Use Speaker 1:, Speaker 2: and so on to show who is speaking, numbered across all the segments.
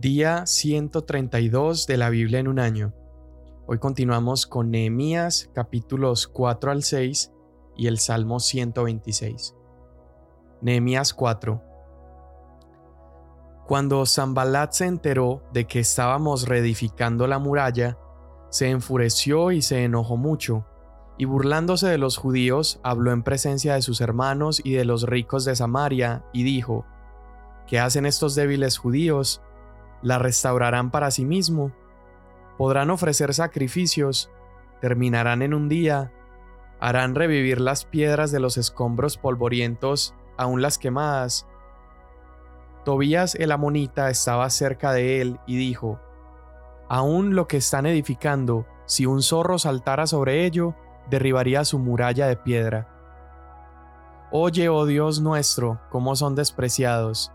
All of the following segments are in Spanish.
Speaker 1: Día 132 de la Biblia en un año. Hoy continuamos con Nehemías capítulos 4 al 6 y el Salmo 126. Nehemías 4. Cuando Zambalat se enteró de que estábamos reedificando la muralla, se enfureció y se enojó mucho, y burlándose de los judíos, habló en presencia de sus hermanos y de los ricos de Samaria, y dijo, ¿Qué hacen estos débiles judíos? La restaurarán para sí mismo, podrán ofrecer sacrificios, terminarán en un día, harán revivir las piedras de los escombros polvorientos, aún las quemadas. Tobías el amonita estaba cerca de él y dijo, Aún lo que están edificando, si un zorro saltara sobre ello, derribaría su muralla de piedra. Oye, oh Dios nuestro, cómo son despreciados,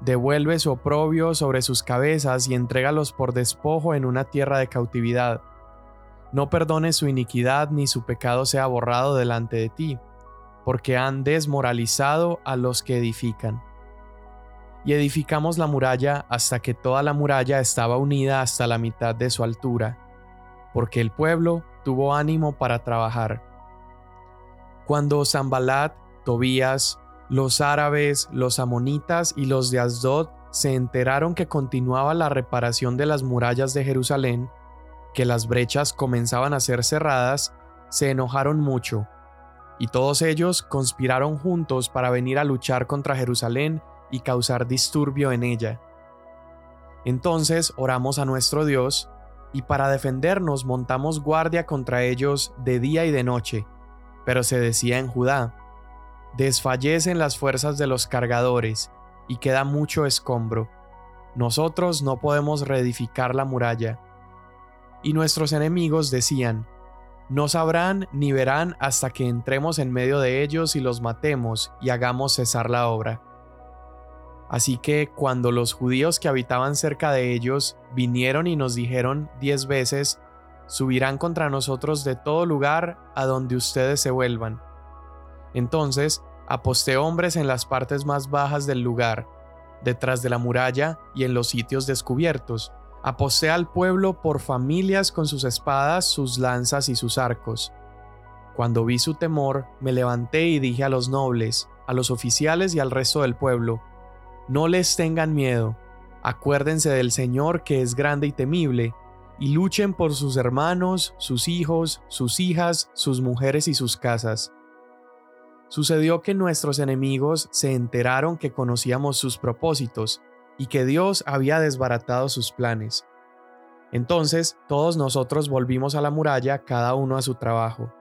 Speaker 1: devuelve su oprobio sobre sus cabezas y entrégalos por despojo en una tierra de cautividad. No perdones su iniquidad ni su pecado sea borrado delante de ti, porque han desmoralizado a los que edifican. Y edificamos la muralla hasta que toda la muralla estaba unida hasta la mitad de su altura, porque el pueblo tuvo ánimo para trabajar. Cuando Zambalat, Tobías, los árabes, los amonitas y los de Asdod se enteraron que continuaba la reparación de las murallas de Jerusalén, que las brechas comenzaban a ser cerradas, se enojaron mucho, y todos ellos conspiraron juntos para venir a luchar contra Jerusalén y causar disturbio en ella. Entonces oramos a nuestro Dios, y para defendernos montamos guardia contra ellos de día y de noche, pero se decía en Judá, Desfallecen las fuerzas de los cargadores y queda mucho escombro. Nosotros no podemos reedificar la muralla. Y nuestros enemigos decían, no sabrán ni verán hasta que entremos en medio de ellos y los matemos y hagamos cesar la obra. Así que cuando los judíos que habitaban cerca de ellos vinieron y nos dijeron diez veces, subirán contra nosotros de todo lugar a donde ustedes se vuelvan. Entonces aposté hombres en las partes más bajas del lugar, detrás de la muralla y en los sitios descubiertos. Aposté al pueblo por familias con sus espadas, sus lanzas y sus arcos. Cuando vi su temor, me levanté y dije a los nobles, a los oficiales y al resto del pueblo, no les tengan miedo, acuérdense del Señor que es grande y temible, y luchen por sus hermanos, sus hijos, sus hijas, sus mujeres y sus casas. Sucedió que nuestros enemigos se enteraron que conocíamos sus propósitos y que Dios había desbaratado sus planes. Entonces todos nosotros volvimos a la muralla, cada uno a su trabajo.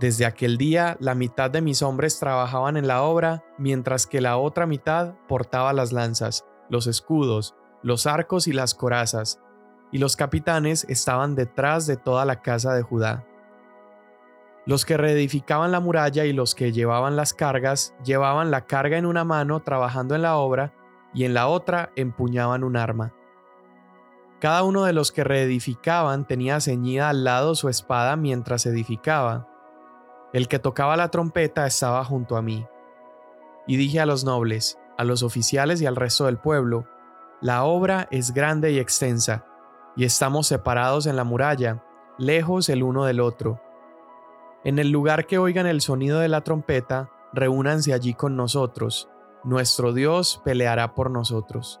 Speaker 1: Desde aquel día la mitad de mis hombres trabajaban en la obra, mientras que la otra mitad portaba las lanzas, los escudos, los arcos y las corazas, y los capitanes estaban detrás de toda la casa de Judá. Los que reedificaban la muralla y los que llevaban las cargas llevaban la carga en una mano trabajando en la obra y en la otra empuñaban un arma. Cada uno de los que reedificaban tenía ceñida al lado su espada mientras edificaba. El que tocaba la trompeta estaba junto a mí. Y dije a los nobles, a los oficiales y al resto del pueblo, la obra es grande y extensa, y estamos separados en la muralla, lejos el uno del otro en el lugar que oigan el sonido de la trompeta, reúnanse allí con nosotros. Nuestro Dios peleará por nosotros.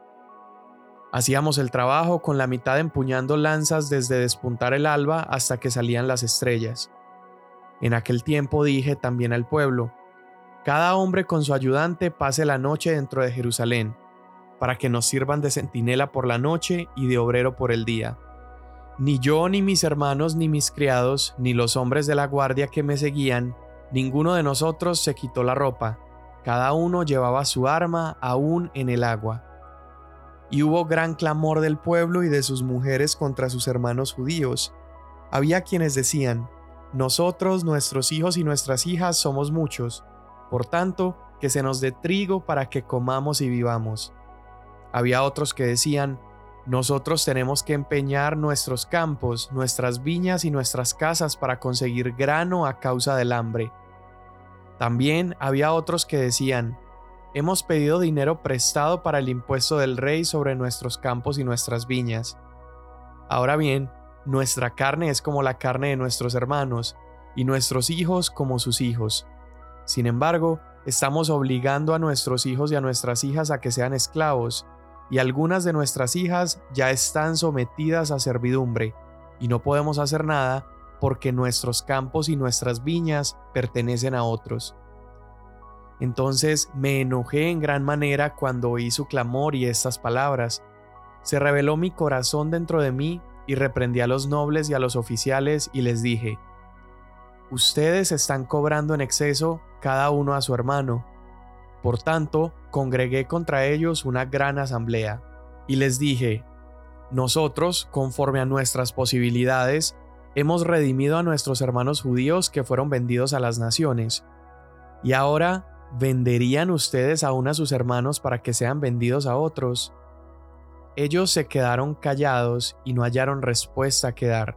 Speaker 1: Hacíamos el trabajo con la mitad empuñando lanzas desde despuntar el alba hasta que salían las estrellas. En aquel tiempo dije también al pueblo, cada hombre con su ayudante pase la noche dentro de Jerusalén, para que nos sirvan de centinela por la noche y de obrero por el día ni yo, ni mis hermanos, ni mis criados, ni los hombres de la guardia que me seguían, ninguno de nosotros se quitó la ropa, cada uno llevaba su arma aún en el agua. Y hubo gran clamor del pueblo y de sus mujeres contra sus hermanos judíos. Había quienes decían, nosotros, nuestros hijos y nuestras hijas somos muchos, por tanto, que se nos dé trigo para que comamos y vivamos. Había otros que decían, nosotros tenemos que empeñar nuestros campos, nuestras viñas y nuestras casas para conseguir grano a causa del hambre. También había otros que decían, hemos pedido dinero prestado para el impuesto del rey sobre nuestros campos y nuestras viñas. Ahora bien, nuestra carne es como la carne de nuestros hermanos, y nuestros hijos como sus hijos. Sin embargo, estamos obligando a nuestros hijos y a nuestras hijas a que sean esclavos, y algunas de nuestras hijas ya están sometidas a servidumbre, y no podemos hacer nada porque nuestros campos y nuestras viñas pertenecen a otros. Entonces me enojé en gran manera cuando oí su clamor y estas palabras. Se reveló mi corazón dentro de mí y reprendí a los nobles y a los oficiales y les dije, Ustedes están cobrando en exceso cada uno a su hermano. Por tanto, congregué contra ellos una gran asamblea, y les dije, Nosotros, conforme a nuestras posibilidades, hemos redimido a nuestros hermanos judíos que fueron vendidos a las naciones. Y ahora, ¿venderían ustedes aún a sus hermanos para que sean vendidos a otros? Ellos se quedaron callados y no hallaron respuesta que dar.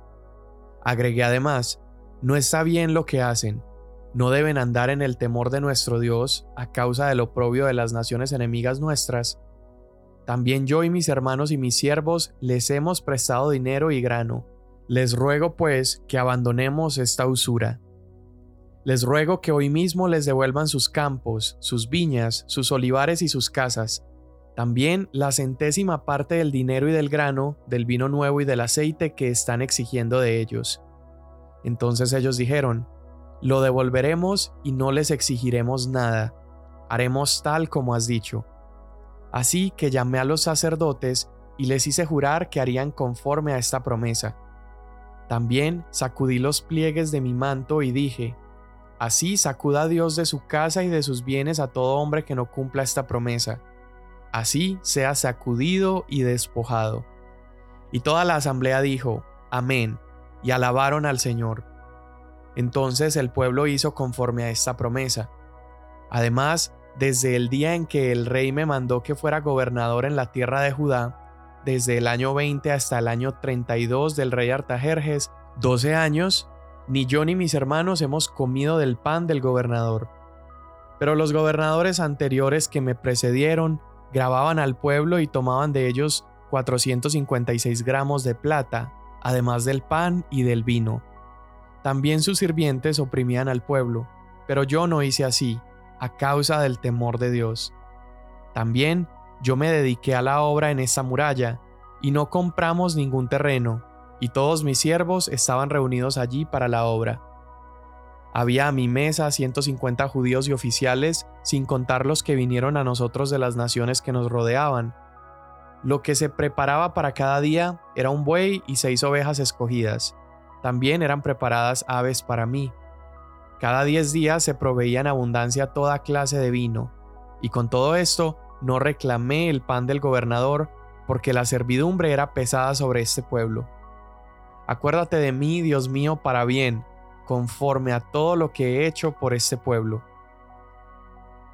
Speaker 1: Agregué además, no está bien lo que hacen. No deben andar en el temor de nuestro Dios a causa del oprobio de las naciones enemigas nuestras. También yo y mis hermanos y mis siervos les hemos prestado dinero y grano. Les ruego pues que abandonemos esta usura. Les ruego que hoy mismo les devuelvan sus campos, sus viñas, sus olivares y sus casas, también la centésima parte del dinero y del grano, del vino nuevo y del aceite que están exigiendo de ellos. Entonces ellos dijeron, Lo devolveremos y no les exigiremos nada, haremos tal como has dicho. Así que llamé a los sacerdotes y les hice jurar que harían conforme a esta promesa. También sacudí los pliegues de mi manto y dije, Así sacuda Dios de su casa y de sus bienes a todo hombre que no cumpla esta promesa. Así sea sacudido y despojado. Y toda la asamblea dijo, Amén y alabaron al Señor. Entonces el pueblo hizo conforme a esta promesa. Además, desde el día en que el rey me mandó que fuera gobernador en la tierra de Judá, desde el año 20 hasta el año 32 del rey Artajerjes, 12 años, ni yo ni mis hermanos hemos comido del pan del gobernador. Pero los gobernadores anteriores que me precedieron grababan al pueblo y tomaban de ellos 456 gramos de plata, además del pan y del vino. También sus sirvientes oprimían al pueblo, pero yo no hice así, a causa del temor de Dios. También yo me dediqué a la obra en esa muralla, y no compramos ningún terreno, y todos mis siervos estaban reunidos allí para la obra. Había a mi mesa 150 judíos y oficiales, sin contar los que vinieron a nosotros de las naciones que nos rodeaban, lo que se preparaba para cada día era un buey y seis ovejas escogidas. También eran preparadas aves para mí. Cada diez días se proveía en abundancia toda clase de vino, y con todo esto no reclamé el pan del gobernador, porque la servidumbre era pesada sobre este pueblo. Acuérdate de mí, Dios mío, para bien, conforme a todo lo que he hecho por este pueblo.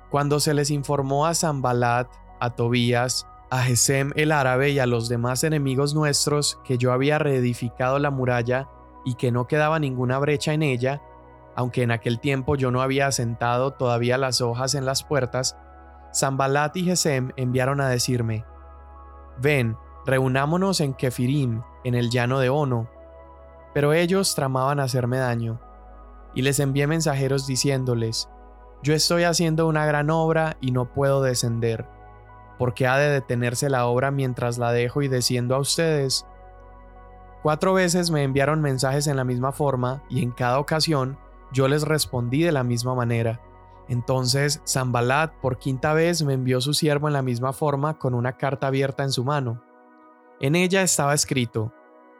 Speaker 1: Cuando se les informó a Zambalat, a Tobías, a Gesem el árabe y a los demás enemigos nuestros que yo había reedificado la muralla y que no quedaba ninguna brecha en ella, aunque en aquel tiempo yo no había asentado todavía las hojas en las puertas, Zambalat y Gesem enviaron a decirme, Ven, reunámonos en Kefirim, en el llano de Ono. Pero ellos tramaban hacerme daño, y les envié mensajeros diciéndoles, Yo estoy haciendo una gran obra y no puedo descender porque ha de detenerse la obra mientras la dejo y desciendo a ustedes? Cuatro veces me enviaron mensajes en la misma forma y en cada ocasión yo les respondí de la misma manera. Entonces Zambalat por quinta vez me envió su siervo en la misma forma con una carta abierta en su mano. En ella estaba escrito,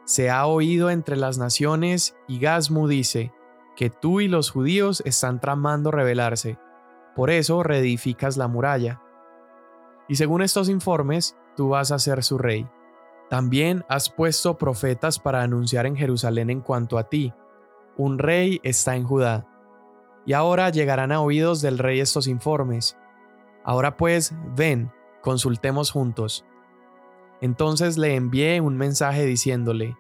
Speaker 1: Se ha oído entre las naciones y Gazmu dice, que tú y los judíos están tramando rebelarse. Por eso reedificas la muralla y según estos informes, tú vas a ser su rey. También has puesto profetas para anunciar en Jerusalén en cuanto a ti. Un rey está en Judá. Y ahora llegarán a oídos del rey estos informes. Ahora pues, ven, consultemos juntos. Entonces le envié un mensaje diciéndole,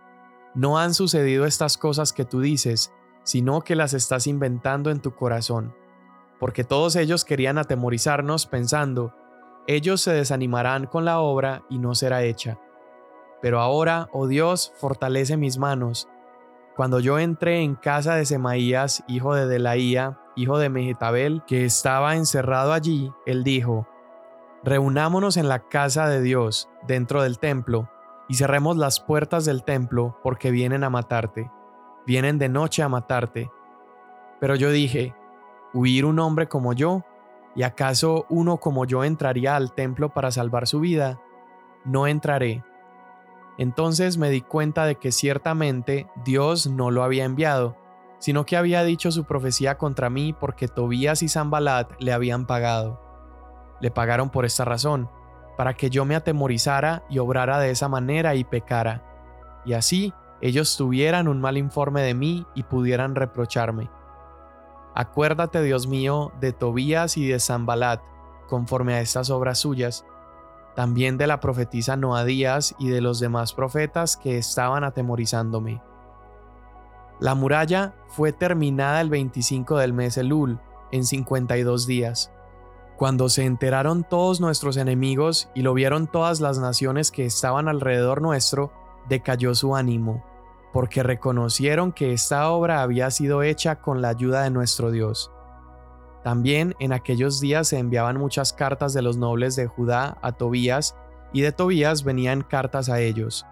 Speaker 1: No han sucedido estas cosas que tú dices, sino que las estás inventando en tu corazón. porque todos ellos querían atemorizarnos pensando, ellos se desanimarán con la obra y no será hecha. Pero ahora, oh Dios, fortalece mis manos. Cuando yo entré en casa de Semaías, hijo de Delaía, hijo de Mejetabel, que estaba encerrado allí, él dijo, Reunámonos en la casa de Dios, dentro del templo, y cerremos las puertas del templo, porque vienen a matarte. Vienen de noche a matarte. Pero yo dije, ¿huir un hombre como yo? ¿Y acaso uno como yo entraría al templo para salvar su vida? No entraré. Entonces me di cuenta de que ciertamente Dios no lo había enviado, sino que había dicho su profecía contra mí porque Tobías y Zambalat le habían pagado. Le pagaron por esta razón, para que yo me atemorizara y obrara de esa manera y pecara, y así ellos tuvieran un mal informe de mí y pudieran reprocharme. Acuérdate, Dios mío, de Tobías y de Zambalat, conforme a estas obras suyas, también de la profetisa Noadías y de los demás profetas que estaban atemorizándome. La muralla fue terminada el 25 del mes Elul, en 52 días. Cuando se enteraron todos nuestros enemigos y lo vieron todas las naciones que estaban alrededor nuestro, decayó su ánimo porque reconocieron que esta obra había sido hecha con la ayuda de nuestro Dios. También en aquellos días se enviaban muchas cartas de los nobles de Judá a Tobías, y de Tobías venían cartas a ellos,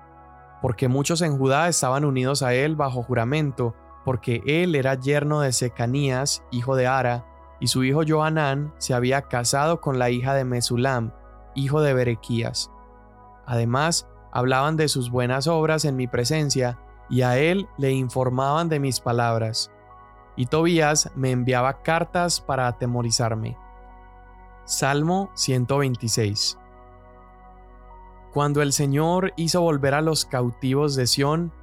Speaker 1: porque muchos en Judá estaban unidos a él bajo juramento, porque él era yerno de Secanías, hijo de Ara, y su hijo Johanán se había casado con la hija de Mesulam, hijo de Berequías. Además, hablaban de sus buenas obras en mi presencia, y a él le informaban de mis palabras. Y Tobías me enviaba cartas para atemorizarme. Salmo 126 Cuando el Señor hizo volver a los cautivos de Sión,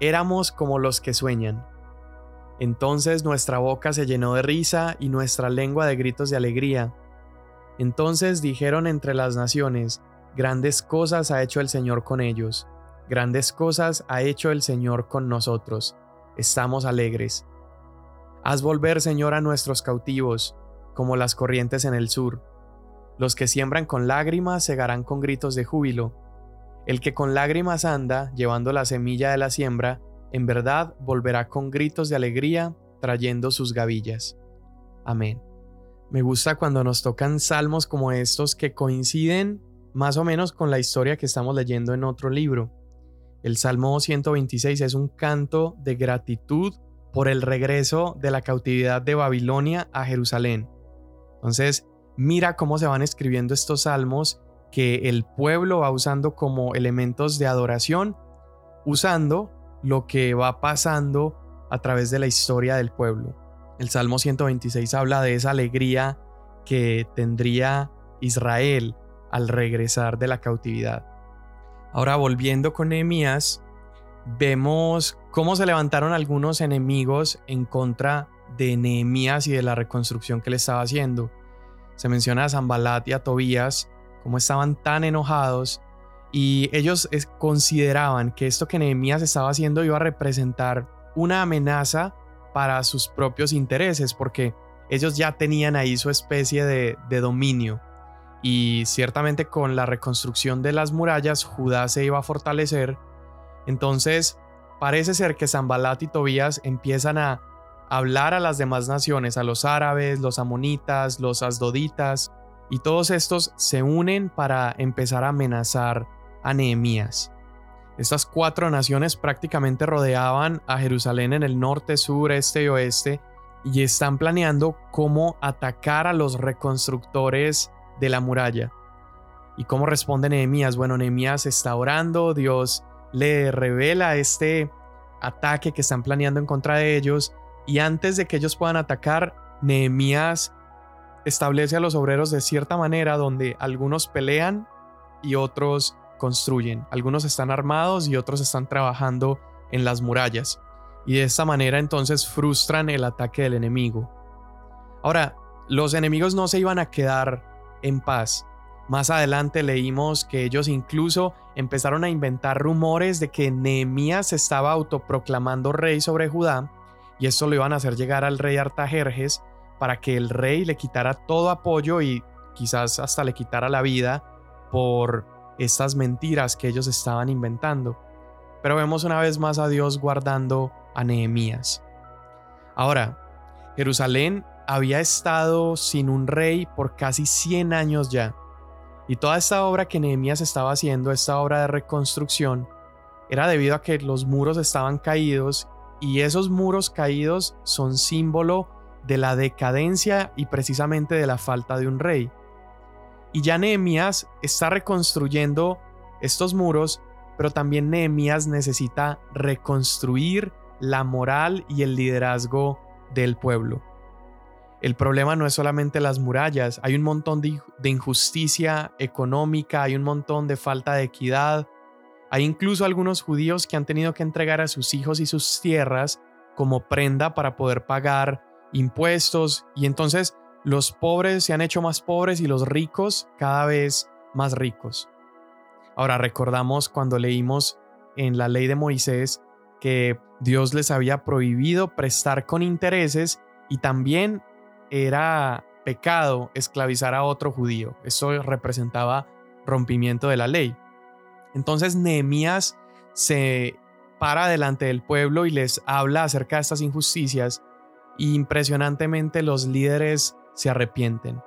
Speaker 1: éramos como los que sueñan. Entonces nuestra boca se llenó de risa y nuestra lengua de gritos de alegría. Entonces dijeron entre las naciones, grandes cosas ha hecho el Señor con ellos Grandes cosas ha hecho el Señor con nosotros. Estamos alegres. Haz volver, Señor, a nuestros cautivos, como las corrientes en el sur. Los que siembran con lágrimas segarán con gritos de júbilo. El que con lágrimas anda, llevando la semilla de la siembra, en verdad volverá con gritos de alegría, trayendo sus gavillas. Amén. Me gusta cuando nos tocan salmos como estos que coinciden más o menos con la historia que estamos leyendo en otro libro. El Salmo 126 es un canto de gratitud por el regreso de la cautividad de Babilonia a Jerusalén. Entonces, mira cómo se van escribiendo estos salmos que el pueblo va usando como elementos de adoración, usando lo que va pasando a través de la historia del pueblo. El Salmo 126 habla de esa alegría que tendría Israel al regresar de la cautividad. Ahora volviendo con Nehemías, vemos cómo se levantaron algunos enemigos en contra de Nehemías y de la reconstrucción que le estaba haciendo. Se menciona a Zambalat y a Tobías, cómo estaban tan enojados y ellos consideraban que esto que Nehemías estaba haciendo iba a representar una amenaza para sus propios intereses, porque ellos ya tenían ahí su especie de, de dominio y ciertamente con la reconstrucción de las murallas Judá se iba a fortalecer. Entonces parece ser que Zambalat y Tobías empiezan a hablar a las demás naciones, a los árabes, los amonitas, los asdoditas, y todos estos se unen para empezar a amenazar a Nehemías. Estas cuatro naciones prácticamente rodeaban a Jerusalén en el norte, sur, este y oeste y están planeando cómo atacar a los reconstructores de la muralla. ¿Y cómo responde Nehemías? Bueno, Nehemías está orando, Dios le revela este ataque que están planeando en contra de ellos y antes de que ellos puedan atacar, Nehemías establece a los obreros de cierta manera donde algunos pelean y otros construyen. Algunos están armados y otros están trabajando en las murallas. Y de esta manera entonces frustran el ataque del enemigo. Ahora, los enemigos no se iban a quedar en paz. Más adelante leímos que ellos incluso empezaron a inventar rumores de que Nehemías estaba autoproclamando rey sobre Judá y esto lo iban a hacer llegar al rey Artajerjes para que el rey le quitara todo apoyo y quizás hasta le quitara la vida por estas mentiras que ellos estaban inventando. Pero vemos una vez más a Dios guardando a Nehemías. Ahora, Jerusalén había estado sin un rey por casi 100 años ya. Y toda esta obra que Nehemías estaba haciendo, esta obra de reconstrucción, era debido a que los muros estaban caídos y esos muros caídos son símbolo de la decadencia y precisamente de la falta de un rey. Y ya Nehemías está reconstruyendo estos muros, pero también Nehemías necesita reconstruir la moral y el liderazgo del pueblo. El problema no es solamente las murallas, hay un montón de, injusticia económica, hay un montón de falta de equidad, hay incluso algunos judíos que han tenido que entregar a sus hijos y sus tierras como prenda para poder pagar impuestos y entonces los pobres se han hecho más pobres y los ricos cada vez más ricos. Ahora recordamos cuando leímos en la ley de Moisés que Dios les había prohibido prestar con intereses y también era pecado esclavizar a otro judío. Eso representaba rompimiento de la ley. Entonces Nehemías se para delante del pueblo y les habla acerca de estas injusticias y impresionantemente los líderes se arrepienten.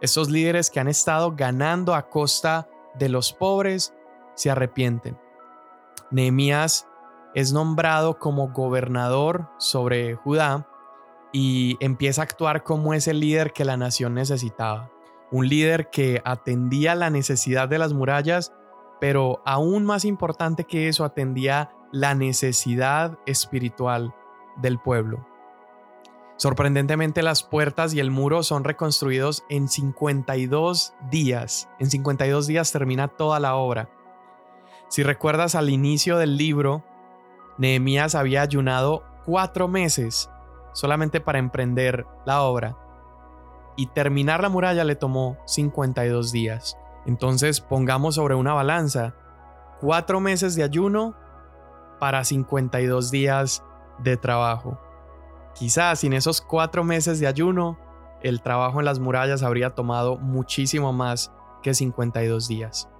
Speaker 1: Esos líderes que han estado ganando a costa de los pobres se arrepienten. Nehemías es nombrado como gobernador sobre Judá y empieza a actuar como ese líder que la nación necesitaba. Un líder que atendía la necesidad de las murallas, pero aún más importante que eso, atendía la necesidad espiritual del pueblo. Sorprendentemente las puertas y el muro son reconstruidos en 52 días. En 52 días termina toda la obra. Si recuerdas al inicio del libro, Nehemías había ayunado cuatro meses solamente para emprender la obra. Y terminar la muralla le tomó 52 días. Entonces pongamos sobre una balanza cuatro meses de ayuno para 52 días de trabajo. Quizás sin esos cuatro meses de ayuno, el trabajo en las murallas habría tomado muchísimo más que 52 días.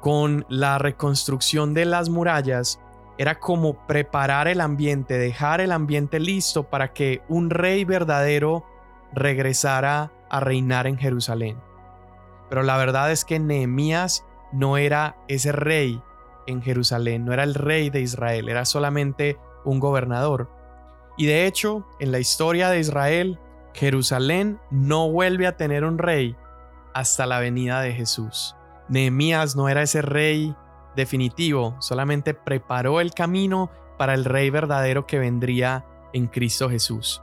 Speaker 1: Con la reconstrucción de las murallas, era como preparar el ambiente, dejar el ambiente listo para que un rey verdadero regresara a reinar en Jerusalén. Pero la verdad es que Nehemías no era ese rey en Jerusalén, no era el rey de Israel, era solamente un gobernador. Y de hecho, en la historia de Israel, Jerusalén no vuelve a tener un rey hasta la venida de Jesús. Nehemías no era ese rey definitivo, solamente preparó el camino para el rey verdadero que vendría en Cristo Jesús.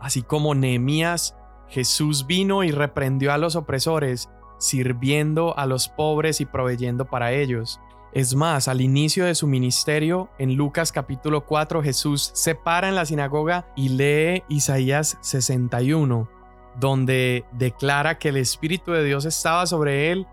Speaker 1: Así como Nehemías, Jesús vino y reprendió a los opresores, sirviendo a los pobres y proveyendo para ellos. Es más, al inicio de su ministerio, en Lucas capítulo 4, Jesús se para en la sinagoga y lee Isaías 61, donde declara que el Espíritu de Dios estaba sobre él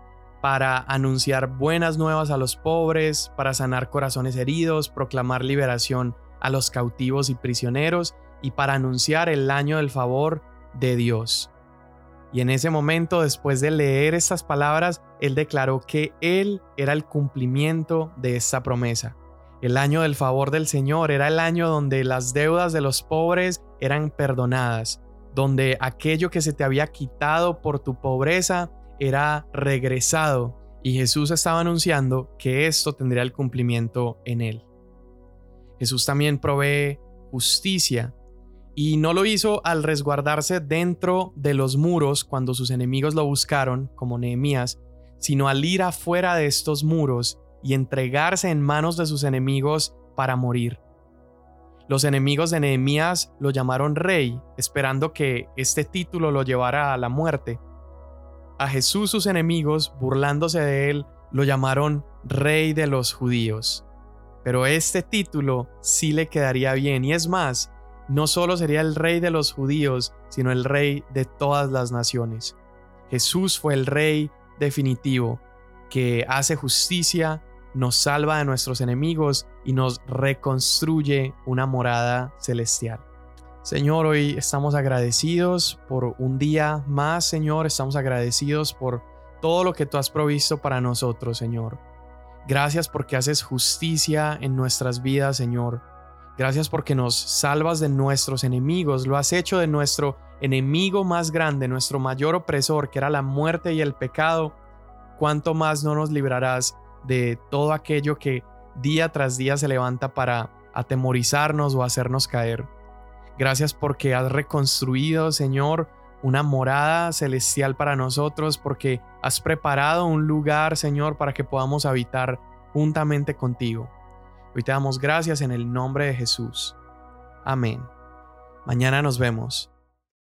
Speaker 1: para anunciar buenas nuevas a los pobres, para sanar corazones heridos, proclamar liberación a los cautivos y prisioneros y para anunciar el año del favor de Dios. Y en ese momento, después de leer estas palabras, él declaró que él era el cumplimiento de esta promesa. El año del favor del Señor era el año donde las deudas de los pobres eran perdonadas, donde aquello que se te había quitado por tu pobreza era regresado y Jesús estaba anunciando que esto tendría el cumplimiento en él. Jesús también provee justicia y no lo hizo al resguardarse dentro de los muros cuando sus enemigos lo buscaron, como Nehemías, sino al ir afuera de estos muros y entregarse en manos de sus enemigos para morir. Los enemigos de Nehemías lo llamaron rey, esperando que este título lo llevara a la muerte, a Jesús sus enemigos, burlándose de él, lo llamaron Rey de los Judíos. Pero este título sí le quedaría bien y es más, no solo sería el Rey de los Judíos, sino el Rey de todas las naciones. Jesús fue el Rey definitivo, que hace justicia, nos salva de nuestros enemigos y nos reconstruye una morada celestial. Señor, hoy estamos agradecidos por un día más, Señor, estamos agradecidos por todo lo que tú has provisto para nosotros, Señor. Gracias porque haces justicia en nuestras vidas, Señor. Gracias porque nos salvas de nuestros enemigos, lo has hecho de nuestro enemigo más grande, nuestro mayor opresor, que era la muerte y el pecado. ¿Cuánto más no nos librarás de todo aquello que día tras día se levanta para atemorizarnos o hacernos caer? Gracias porque has reconstruido, Señor, una morada celestial para nosotros, porque has preparado un lugar, Señor, para que podamos habitar juntamente contigo. Hoy te damos gracias en el nombre de Jesús. Amén. Mañana nos vemos.